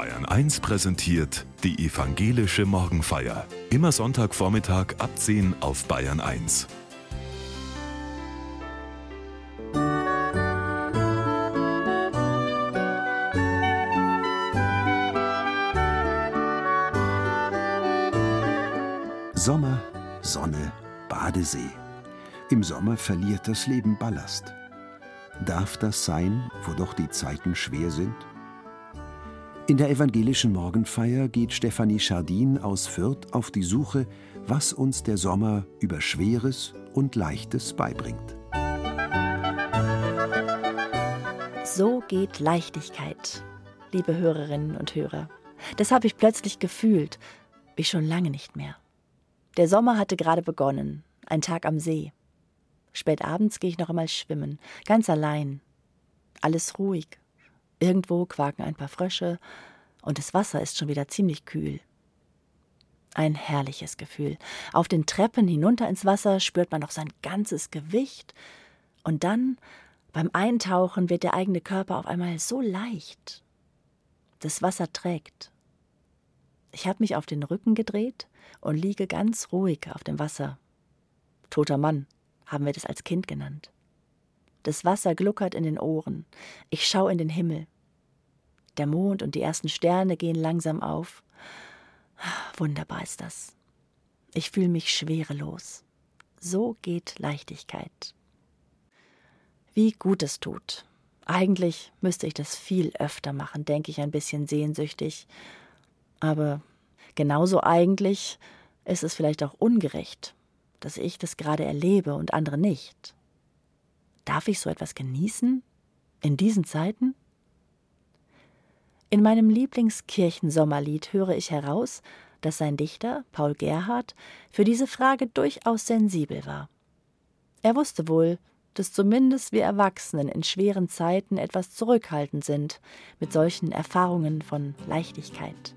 Bayern 1 präsentiert die evangelische Morgenfeier. Immer Sonntagvormittag ab 10 auf Bayern 1. Sommer, Sonne, Badesee. Im Sommer verliert das Leben Ballast. Darf das sein, wo doch die Zeiten schwer sind? In der evangelischen Morgenfeier geht Stefanie Schardin aus Fürth auf die Suche, was uns der Sommer über Schweres und Leichtes beibringt. So geht Leichtigkeit, liebe Hörerinnen und Hörer. Das habe ich plötzlich gefühlt, wie schon lange nicht mehr. Der Sommer hatte gerade begonnen, ein Tag am See. Spät abends gehe ich noch einmal schwimmen, ganz allein. Alles ruhig, Irgendwo quaken ein paar Frösche und das Wasser ist schon wieder ziemlich kühl. Ein herrliches Gefühl. Auf den Treppen hinunter ins Wasser spürt man noch sein ganzes Gewicht und dann beim Eintauchen wird der eigene Körper auf einmal so leicht. Das Wasser trägt. Ich habe mich auf den Rücken gedreht und liege ganz ruhig auf dem Wasser. Toter Mann haben wir das als Kind genannt. Das Wasser gluckert in den Ohren. Ich schaue in den Himmel. Der Mond und die ersten Sterne gehen langsam auf. Wunderbar ist das. Ich fühle mich schwerelos. So geht Leichtigkeit. Wie gut es tut. Eigentlich müsste ich das viel öfter machen, denke ich ein bisschen sehnsüchtig. Aber genauso eigentlich ist es vielleicht auch ungerecht, dass ich das gerade erlebe und andere nicht. Darf ich so etwas genießen? In diesen Zeiten? In meinem Lieblingskirchensommerlied höre ich heraus, dass sein Dichter, Paul Gerhardt, für diese Frage durchaus sensibel war. Er wusste wohl, dass zumindest wir Erwachsenen in schweren Zeiten etwas zurückhaltend sind mit solchen Erfahrungen von Leichtigkeit.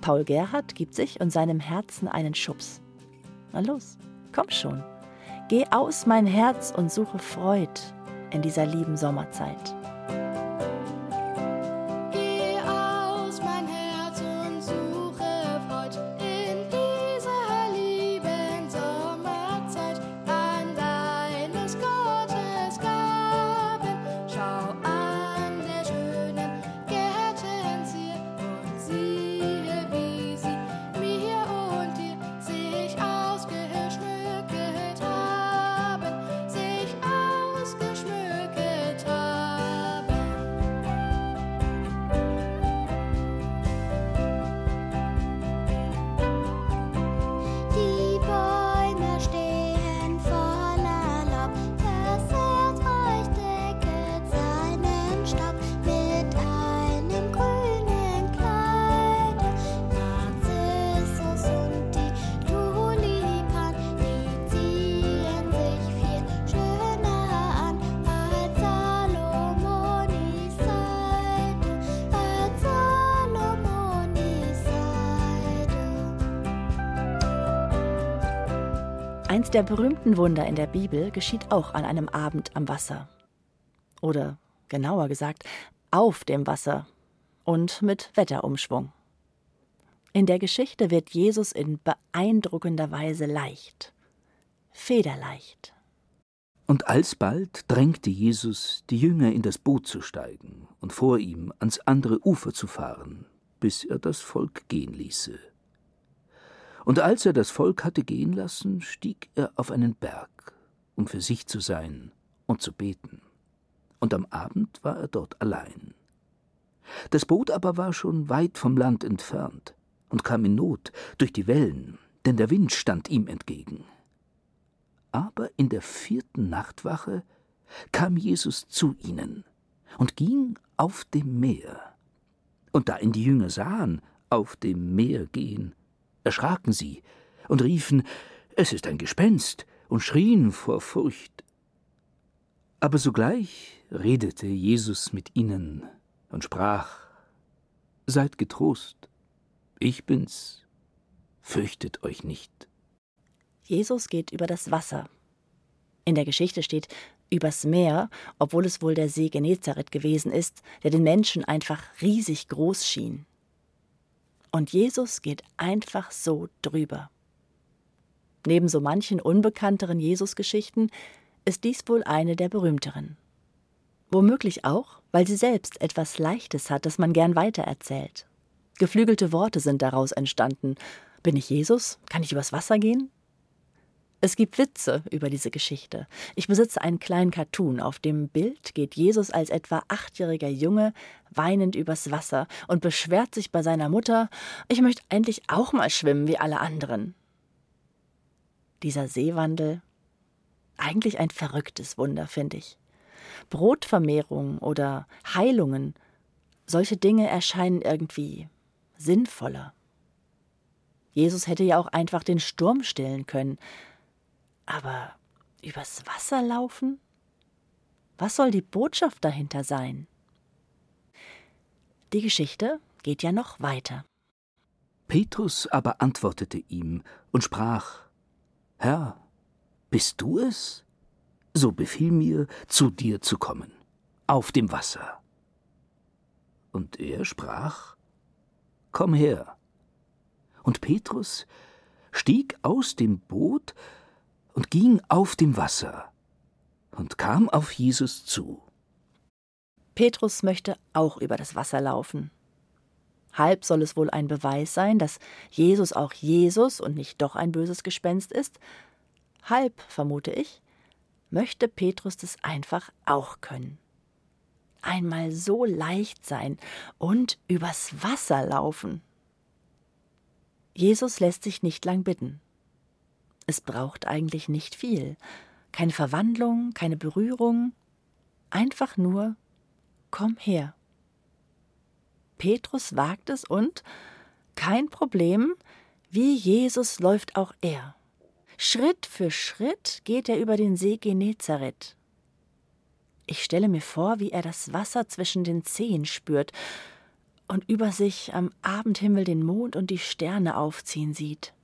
Paul Gerhardt gibt sich und seinem Herzen einen Schubs. Na los, komm schon. Geh aus mein Herz und suche Freud in dieser lieben Sommerzeit. Eins der berühmten Wunder in der Bibel geschieht auch an einem Abend am Wasser. Oder genauer gesagt, auf dem Wasser und mit Wetterumschwung. In der Geschichte wird Jesus in beeindruckender Weise leicht, federleicht. Und alsbald drängte Jesus die Jünger in das Boot zu steigen und vor ihm ans andere Ufer zu fahren, bis er das Volk gehen ließe. Und als er das Volk hatte gehen lassen, stieg er auf einen Berg, um für sich zu sein und zu beten. Und am Abend war er dort allein. Das Boot aber war schon weit vom Land entfernt und kam in Not durch die Wellen, denn der Wind stand ihm entgegen. Aber in der vierten Nachtwache kam Jesus zu ihnen und ging auf dem Meer. Und da ihn die Jünger sahen, auf dem Meer gehen, erschraken sie und riefen Es ist ein Gespenst und schrien vor Furcht. Aber sogleich redete Jesus mit ihnen und sprach Seid getrost, ich bin's, fürchtet euch nicht. Jesus geht über das Wasser. In der Geschichte steht Übers Meer, obwohl es wohl der See Genezareth gewesen ist, der den Menschen einfach riesig groß schien. Und Jesus geht einfach so drüber. Neben so manchen unbekannteren Jesusgeschichten ist dies wohl eine der berühmteren. Womöglich auch, weil sie selbst etwas Leichtes hat, das man gern weitererzählt. Geflügelte Worte sind daraus entstanden. Bin ich Jesus? Kann ich übers Wasser gehen? Es gibt Witze über diese Geschichte. Ich besitze einen kleinen Cartoon. Auf dem Bild geht Jesus als etwa achtjähriger Junge weinend übers Wasser und beschwert sich bei seiner Mutter, ich möchte endlich auch mal schwimmen wie alle anderen. Dieser Seewandel, eigentlich ein verrücktes Wunder, finde ich. Brotvermehrung oder Heilungen, solche Dinge erscheinen irgendwie sinnvoller. Jesus hätte ja auch einfach den Sturm stillen können, aber übers Wasser laufen? Was soll die Botschaft dahinter sein? Die Geschichte geht ja noch weiter. Petrus aber antwortete ihm und sprach Herr, bist du es? So befiehl mir, zu dir zu kommen, auf dem Wasser. Und er sprach Komm her. Und Petrus stieg aus dem Boot und ging auf dem Wasser und kam auf Jesus zu. Petrus möchte auch über das Wasser laufen. Halb soll es wohl ein Beweis sein, dass Jesus auch Jesus und nicht doch ein böses Gespenst ist. Halb, vermute ich, möchte Petrus das einfach auch können. Einmal so leicht sein und übers Wasser laufen. Jesus lässt sich nicht lang bitten. Es braucht eigentlich nicht viel. Keine Verwandlung, keine Berührung. Einfach nur, komm her. Petrus wagt es und, kein Problem, wie Jesus läuft auch er. Schritt für Schritt geht er über den See Genezareth. Ich stelle mir vor, wie er das Wasser zwischen den Zehen spürt und über sich am Abendhimmel den Mond und die Sterne aufziehen sieht.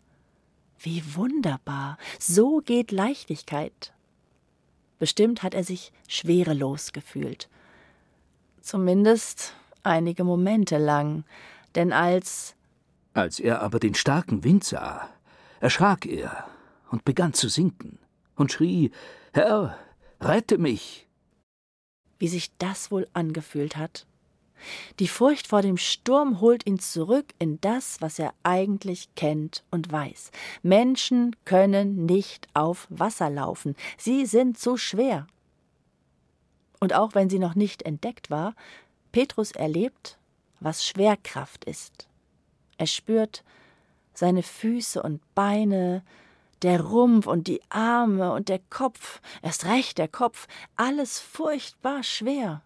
Wie wunderbar. So geht Leichtigkeit. Bestimmt hat er sich schwerelos gefühlt. Zumindest einige Momente lang, denn als Als er aber den starken Wind sah, erschrak er und begann zu sinken und schrie Herr, rette mich. Wie sich das wohl angefühlt hat. Die Furcht vor dem Sturm holt ihn zurück in das, was er eigentlich kennt und weiß. Menschen können nicht auf Wasser laufen, sie sind zu schwer. Und auch wenn sie noch nicht entdeckt war, Petrus erlebt, was Schwerkraft ist. Er spürt seine Füße und Beine, der Rumpf und die Arme und der Kopf, erst recht der Kopf, alles furchtbar schwer.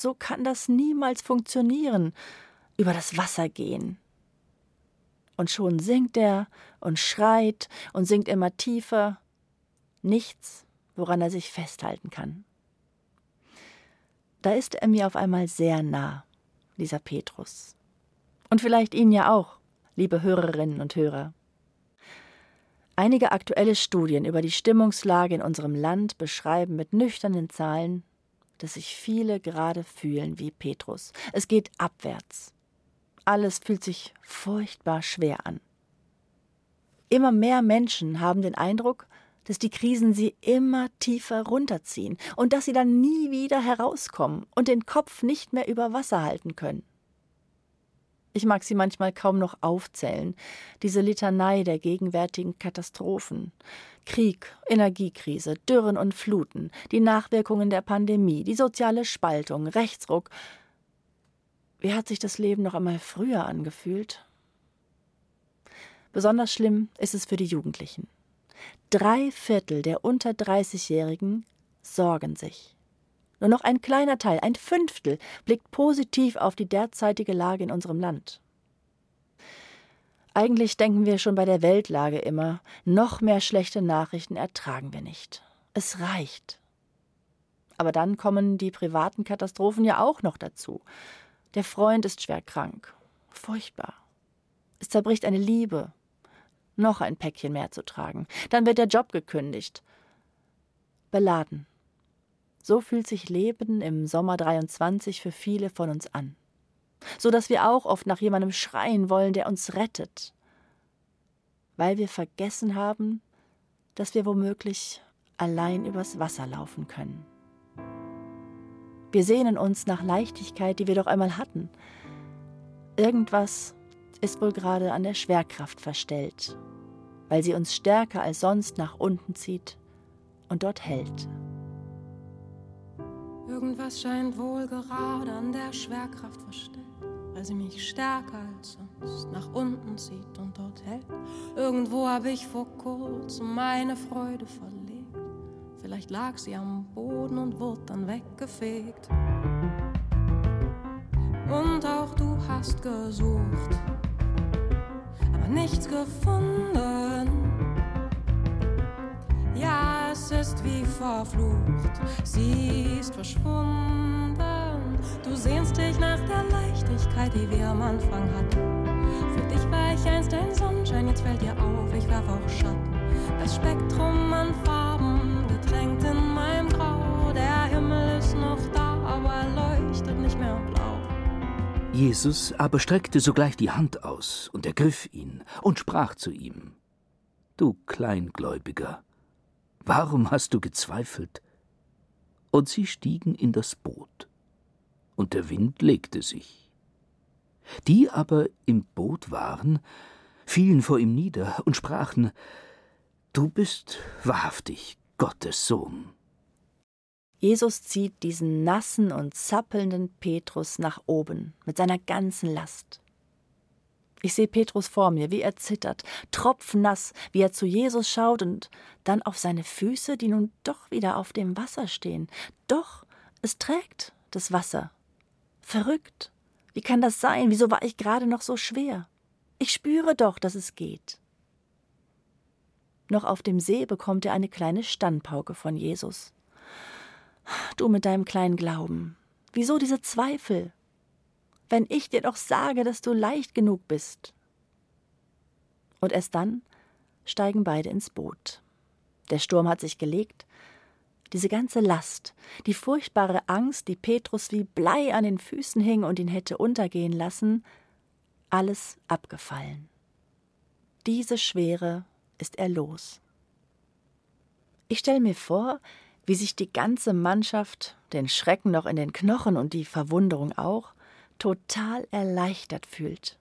So kann das niemals funktionieren, über das Wasser gehen. Und schon singt er und schreit und singt immer tiefer. Nichts, woran er sich festhalten kann. Da ist er mir auf einmal sehr nah, dieser Petrus. Und vielleicht Ihnen ja auch, liebe Hörerinnen und Hörer. Einige aktuelle Studien über die Stimmungslage in unserem Land beschreiben mit nüchternen Zahlen, dass sich viele gerade fühlen wie Petrus. Es geht abwärts. Alles fühlt sich furchtbar schwer an. Immer mehr Menschen haben den Eindruck, dass die Krisen sie immer tiefer runterziehen und dass sie dann nie wieder herauskommen und den Kopf nicht mehr über Wasser halten können. Ich mag sie manchmal kaum noch aufzählen, diese Litanei der gegenwärtigen Katastrophen. Krieg, Energiekrise, Dürren und Fluten, die Nachwirkungen der Pandemie, die soziale Spaltung, Rechtsruck. Wie hat sich das Leben noch einmal früher angefühlt? Besonders schlimm ist es für die Jugendlichen. Drei Viertel der unter 30-Jährigen sorgen sich. Nur noch ein kleiner Teil, ein Fünftel, blickt positiv auf die derzeitige Lage in unserem Land. Eigentlich denken wir schon bei der Weltlage immer, noch mehr schlechte Nachrichten ertragen wir nicht. Es reicht. Aber dann kommen die privaten Katastrophen ja auch noch dazu. Der Freund ist schwer krank. Furchtbar. Es zerbricht eine Liebe. Noch ein Päckchen mehr zu tragen. Dann wird der Job gekündigt. beladen. So fühlt sich Leben im Sommer 23 für viele von uns an. So dass wir auch oft nach jemandem schreien wollen, der uns rettet. Weil wir vergessen haben, dass wir womöglich allein übers Wasser laufen können. Wir sehnen uns nach Leichtigkeit, die wir doch einmal hatten. Irgendwas ist wohl gerade an der Schwerkraft verstellt, weil sie uns stärker als sonst nach unten zieht und dort hält. Irgendwas scheint wohl gerade an der Schwerkraft verstellt, weil sie mich stärker als sonst nach unten zieht und dort hält. Irgendwo habe ich vor kurzem meine Freude verlegt. Vielleicht lag sie am Boden und wurde dann weggefegt. Und auch du hast gesucht, aber nichts gefunden. Ja, es ist wie verflucht, sie ist verschwunden. Du sehnst dich nach der Leichtigkeit, die wir am Anfang hatten. Für dich war ich einst ein Sonnenschein, jetzt fällt dir auf, ich werf auch Schatten. Das Spektrum an Farben getränkt in meinem Grau. Der Himmel ist noch da, aber leuchtet nicht mehr blau. Jesus aber streckte sogleich die Hand aus und ergriff ihn und sprach zu ihm: Du Kleingläubiger, warum hast du gezweifelt? Und sie stiegen in das Boot, und der Wind legte sich. Die aber im Boot waren, fielen vor ihm nieder und sprachen: Du bist wahrhaftig Gottes Sohn. Jesus zieht diesen nassen und zappelnden Petrus nach oben mit seiner ganzen Last. Ich sehe Petrus vor mir, wie er zittert, tropfnass, wie er zu Jesus schaut und dann auf seine Füße, die nun doch wieder auf dem Wasser stehen. Doch, es trägt das Wasser. Verrückt. Wie kann das sein? Wieso war ich gerade noch so schwer? Ich spüre doch, dass es geht. Noch auf dem See bekommt er eine kleine Standpauke von Jesus. Du mit deinem kleinen Glauben. Wieso diese Zweifel? Wenn ich dir doch sage, dass du leicht genug bist. Und erst dann steigen beide ins Boot. Der Sturm hat sich gelegt. Diese ganze Last, die furchtbare Angst, die Petrus wie Blei an den Füßen hing und ihn hätte untergehen lassen, alles abgefallen. Diese Schwere ist er los. Ich stelle mir vor, wie sich die ganze Mannschaft, den Schrecken noch in den Knochen und die Verwunderung auch, total erleichtert fühlt.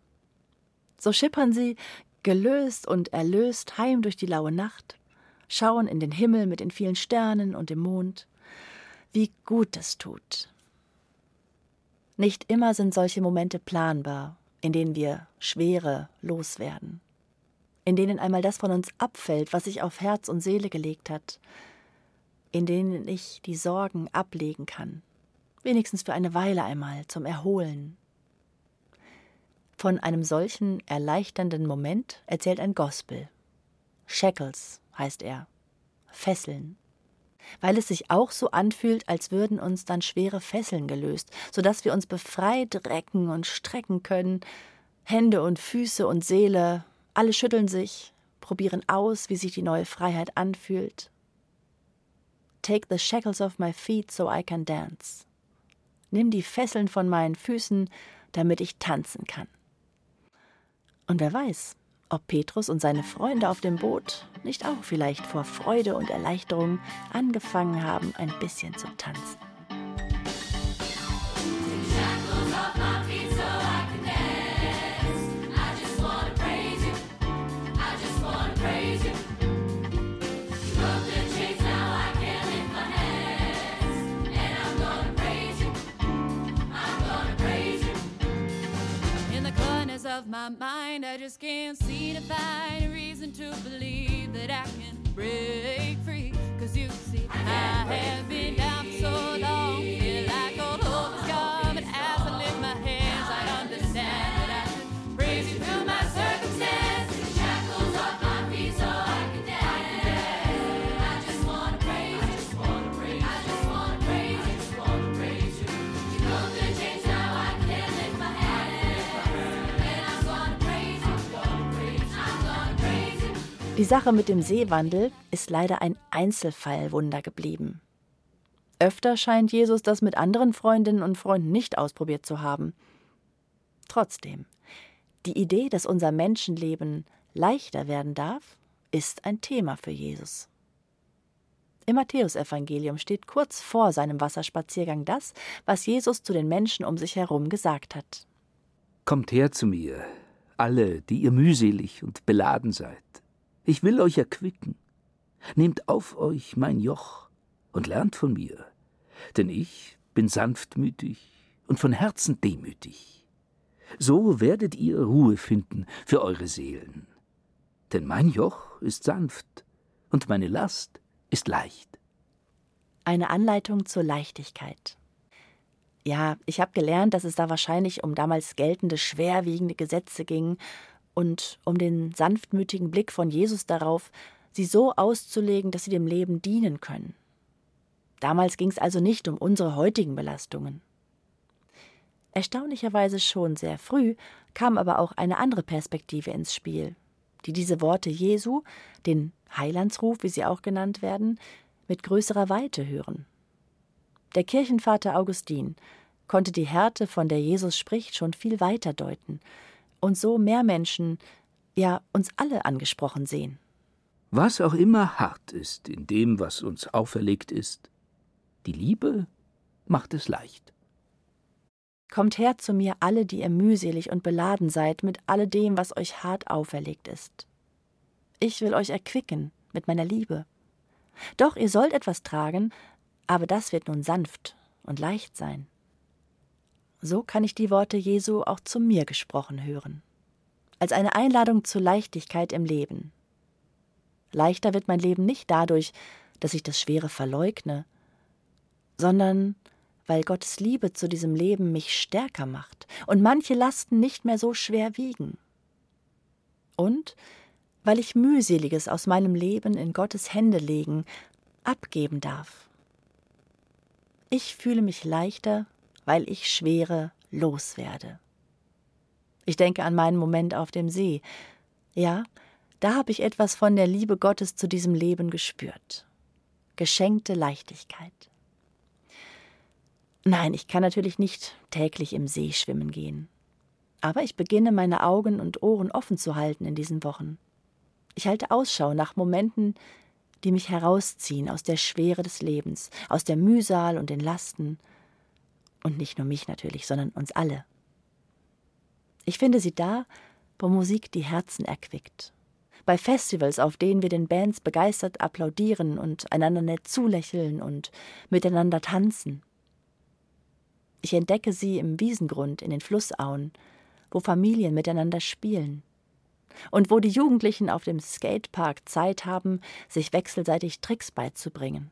So schippern sie, gelöst und erlöst, heim durch die laue Nacht, schauen in den Himmel mit den vielen Sternen und dem Mond. Wie gut es tut. Nicht immer sind solche Momente planbar, in denen wir Schwere loswerden in denen einmal das von uns abfällt, was sich auf Herz und Seele gelegt hat, in denen ich die Sorgen ablegen kann, wenigstens für eine Weile einmal zum Erholen. Von einem solchen erleichternden Moment erzählt ein Gospel. Shackles heißt er, Fesseln. Weil es sich auch so anfühlt, als würden uns dann schwere Fesseln gelöst, so dass wir uns befreit recken und strecken können, Hände und Füße und Seele alle schütteln sich, probieren aus, wie sich die neue Freiheit anfühlt. Take the shackles off my feet so I can dance. Nimm die Fesseln von meinen Füßen, damit ich tanzen kann. Und wer weiß, ob Petrus und seine Freunde auf dem Boot nicht auch vielleicht vor Freude und Erleichterung angefangen haben, ein bisschen zu tanzen. Of my mind. I just can't seem to find a reason to believe that I can break free. Cause you see, I, I have been down for so long, Die Sache mit dem Seewandel ist leider ein Einzelfallwunder geblieben. Öfter scheint Jesus das mit anderen Freundinnen und Freunden nicht ausprobiert zu haben. Trotzdem, die Idee, dass unser Menschenleben leichter werden darf, ist ein Thema für Jesus. Im Matthäusevangelium steht kurz vor seinem Wasserspaziergang das, was Jesus zu den Menschen um sich herum gesagt hat. Kommt her zu mir, alle, die ihr mühselig und beladen seid. Ich will euch erquicken. Nehmt auf euch mein Joch und lernt von mir, denn ich bin sanftmütig und von Herzen demütig. So werdet ihr Ruhe finden für eure Seelen. Denn mein Joch ist sanft und meine Last ist leicht. Eine Anleitung zur Leichtigkeit. Ja, ich habe gelernt, dass es da wahrscheinlich um damals geltende schwerwiegende Gesetze ging und um den sanftmütigen Blick von Jesus darauf, sie so auszulegen, dass sie dem Leben dienen können. Damals ging es also nicht um unsere heutigen Belastungen. Erstaunlicherweise schon sehr früh kam aber auch eine andere Perspektive ins Spiel, die diese Worte Jesu, den Heilandsruf, wie sie auch genannt werden, mit größerer Weite hören. Der Kirchenvater Augustin konnte die Härte, von der Jesus spricht, schon viel weiter deuten und so mehr Menschen, ja uns alle angesprochen sehen. Was auch immer hart ist in dem, was uns auferlegt ist, die Liebe macht es leicht. Kommt her zu mir alle, die ihr mühselig und beladen seid mit alledem, was euch hart auferlegt ist. Ich will euch erquicken mit meiner Liebe. Doch ihr sollt etwas tragen, aber das wird nun sanft und leicht sein. So kann ich die Worte Jesu auch zu mir gesprochen hören, als eine Einladung zur Leichtigkeit im Leben. Leichter wird mein Leben nicht dadurch, dass ich das Schwere verleugne, sondern weil Gottes Liebe zu diesem Leben mich stärker macht und manche Lasten nicht mehr so schwer wiegen. Und weil ich mühseliges aus meinem Leben in Gottes Hände legen, abgeben darf. Ich fühle mich leichter, weil ich Schwere loswerde. Ich denke an meinen Moment auf dem See. Ja, da habe ich etwas von der Liebe Gottes zu diesem Leben gespürt. Geschenkte Leichtigkeit. Nein, ich kann natürlich nicht täglich im See schwimmen gehen. Aber ich beginne meine Augen und Ohren offen zu halten in diesen Wochen. Ich halte Ausschau nach Momenten, die mich herausziehen aus der Schwere des Lebens, aus der Mühsal und den Lasten. Und nicht nur mich natürlich, sondern uns alle. Ich finde sie da, wo Musik die Herzen erquickt. Bei Festivals, auf denen wir den Bands begeistert applaudieren und einander nett zulächeln und miteinander tanzen. Ich entdecke sie im Wiesengrund in den Flussauen, wo Familien miteinander spielen. Und wo die Jugendlichen auf dem Skatepark Zeit haben, sich wechselseitig Tricks beizubringen.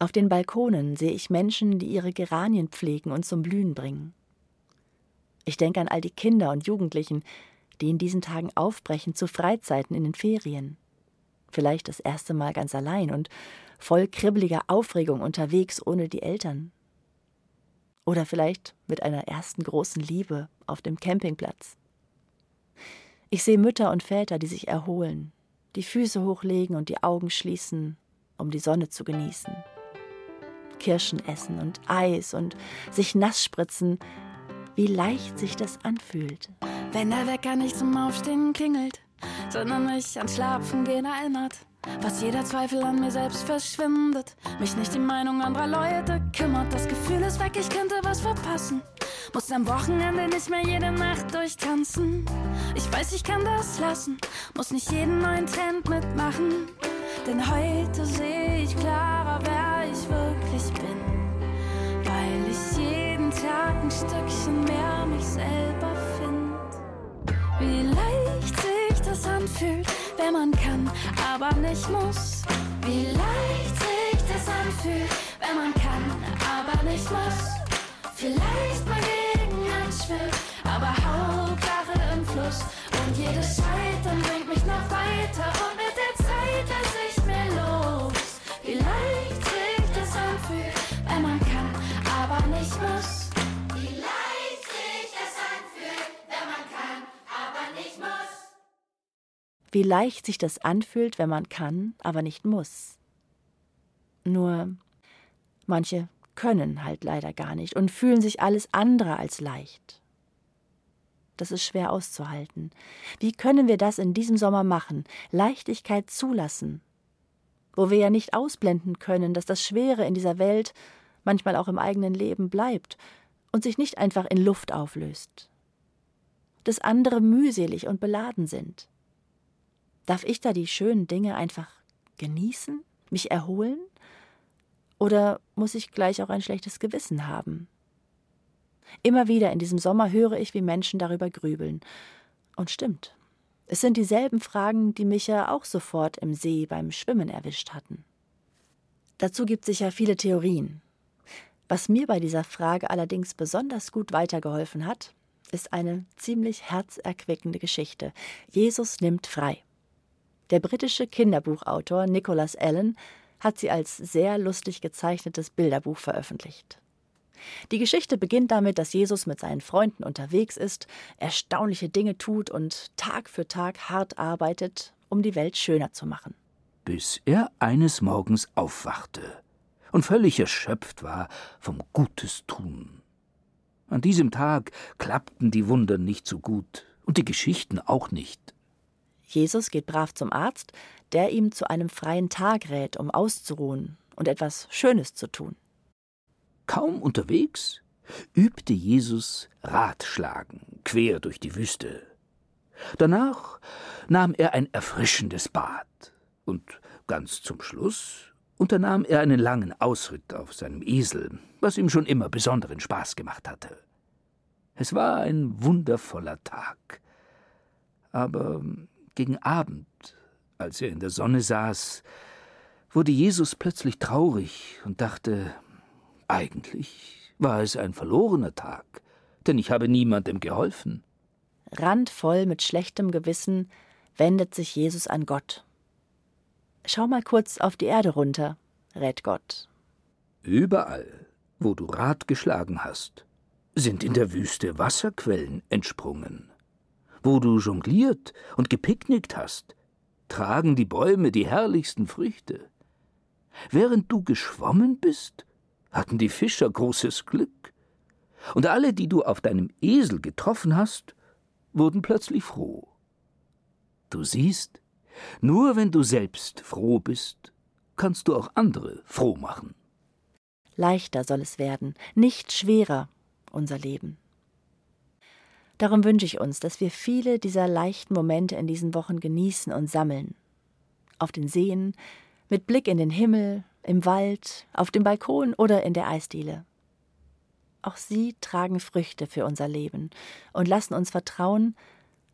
Auf den Balkonen sehe ich Menschen, die ihre Geranien pflegen und zum Blühen bringen. Ich denke an all die Kinder und Jugendlichen, die in diesen Tagen aufbrechen zu Freizeiten in den Ferien. Vielleicht das erste Mal ganz allein und voll kribbeliger Aufregung unterwegs ohne die Eltern. Oder vielleicht mit einer ersten großen Liebe auf dem Campingplatz. Ich sehe Mütter und Väter, die sich erholen, die Füße hochlegen und die Augen schließen, um die Sonne zu genießen. Kirschen essen und Eis und sich nass spritzen, wie leicht sich das anfühlt. Wenn der Wecker nicht zum Aufstehen klingelt, sondern mich ans Schlafen gehen erinnert was jeder Zweifel an mir selbst verschwindet. Mich nicht die Meinung anderer Leute kümmert. Das Gefühl ist weg, ich könnte was verpassen. Muss am Wochenende nicht mehr jede Nacht durchtanzen. Ich weiß, ich kann das lassen. Muss nicht jeden neuen Trend mitmachen. Denn heute sehe ich klarer, wer ich wirklich bin. Weil ich jeden Tag ein Stückchen mehr mich selber finde. Wie leicht sich das anfühlt wenn man kann, aber nicht muss. Wie leicht sich das anfühlt, wenn man kann, aber nicht muss. Vielleicht mal gegen anschwillt, aber Hauptsache im Fluss. Und jedes Scheitern bringt mich noch weiter und wie leicht sich das anfühlt, wenn man kann, aber nicht muss. Nur manche können halt leider gar nicht und fühlen sich alles andere als leicht. Das ist schwer auszuhalten. Wie können wir das in diesem Sommer machen? Leichtigkeit zulassen, wo wir ja nicht ausblenden können, dass das Schwere in dieser Welt, manchmal auch im eigenen Leben, bleibt und sich nicht einfach in Luft auflöst. Dass andere mühselig und beladen sind. Darf ich da die schönen Dinge einfach genießen, mich erholen? Oder muss ich gleich auch ein schlechtes Gewissen haben? Immer wieder in diesem Sommer höre ich, wie Menschen darüber grübeln. Und stimmt. Es sind dieselben Fragen, die mich ja auch sofort im See beim Schwimmen erwischt hatten. Dazu gibt es sicher viele Theorien. Was mir bei dieser Frage allerdings besonders gut weitergeholfen hat, ist eine ziemlich herzerquickende Geschichte. Jesus nimmt frei. Der britische Kinderbuchautor Nicholas Allen hat sie als sehr lustig gezeichnetes Bilderbuch veröffentlicht. Die Geschichte beginnt damit, dass Jesus mit seinen Freunden unterwegs ist, erstaunliche Dinge tut und Tag für Tag hart arbeitet, um die Welt schöner zu machen. Bis er eines Morgens aufwachte und völlig erschöpft war vom Gutes tun. An diesem Tag klappten die Wunder nicht so gut und die Geschichten auch nicht. Jesus geht brav zum Arzt, der ihm zu einem freien Tag rät, um auszuruhen und etwas Schönes zu tun. Kaum unterwegs übte Jesus Ratschlagen quer durch die Wüste. Danach nahm er ein erfrischendes Bad und ganz zum Schluss unternahm er einen langen Ausritt auf seinem Esel, was ihm schon immer besonderen Spaß gemacht hatte. Es war ein wundervoller Tag. Aber gegen Abend, als er in der Sonne saß, wurde Jesus plötzlich traurig und dachte, eigentlich war es ein verlorener Tag, denn ich habe niemandem geholfen. Randvoll mit schlechtem Gewissen wendet sich Jesus an Gott. Schau mal kurz auf die Erde runter, rät Gott. Überall, wo du Rat geschlagen hast, sind in der Wüste Wasserquellen entsprungen. Wo du jongliert und gepicknickt hast, tragen die Bäume die herrlichsten Früchte. Während du geschwommen bist, hatten die Fischer großes Glück. Und alle, die du auf deinem Esel getroffen hast, wurden plötzlich froh. Du siehst, nur wenn du selbst froh bist, kannst du auch andere froh machen. Leichter soll es werden, nicht schwerer, unser Leben. Darum wünsche ich uns, dass wir viele dieser leichten Momente in diesen Wochen genießen und sammeln. Auf den Seen, mit Blick in den Himmel, im Wald, auf dem Balkon oder in der Eisdiele. Auch sie tragen Früchte für unser Leben und lassen uns vertrauen,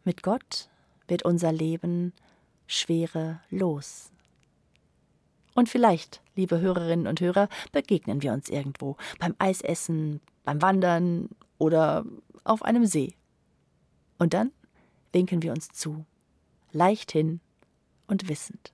mit Gott wird unser Leben schwere los. Und vielleicht, liebe Hörerinnen und Hörer, begegnen wir uns irgendwo beim Eisessen, beim Wandern oder auf einem See. Und dann winken wir uns zu, leichthin und wissend.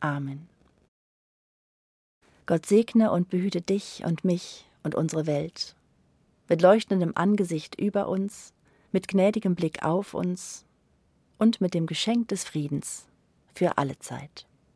Amen. Gott segne und behüte dich und mich und unsere Welt. Mit leuchtendem Angesicht über uns, mit gnädigem Blick auf uns und mit dem Geschenk des Friedens für alle Zeit.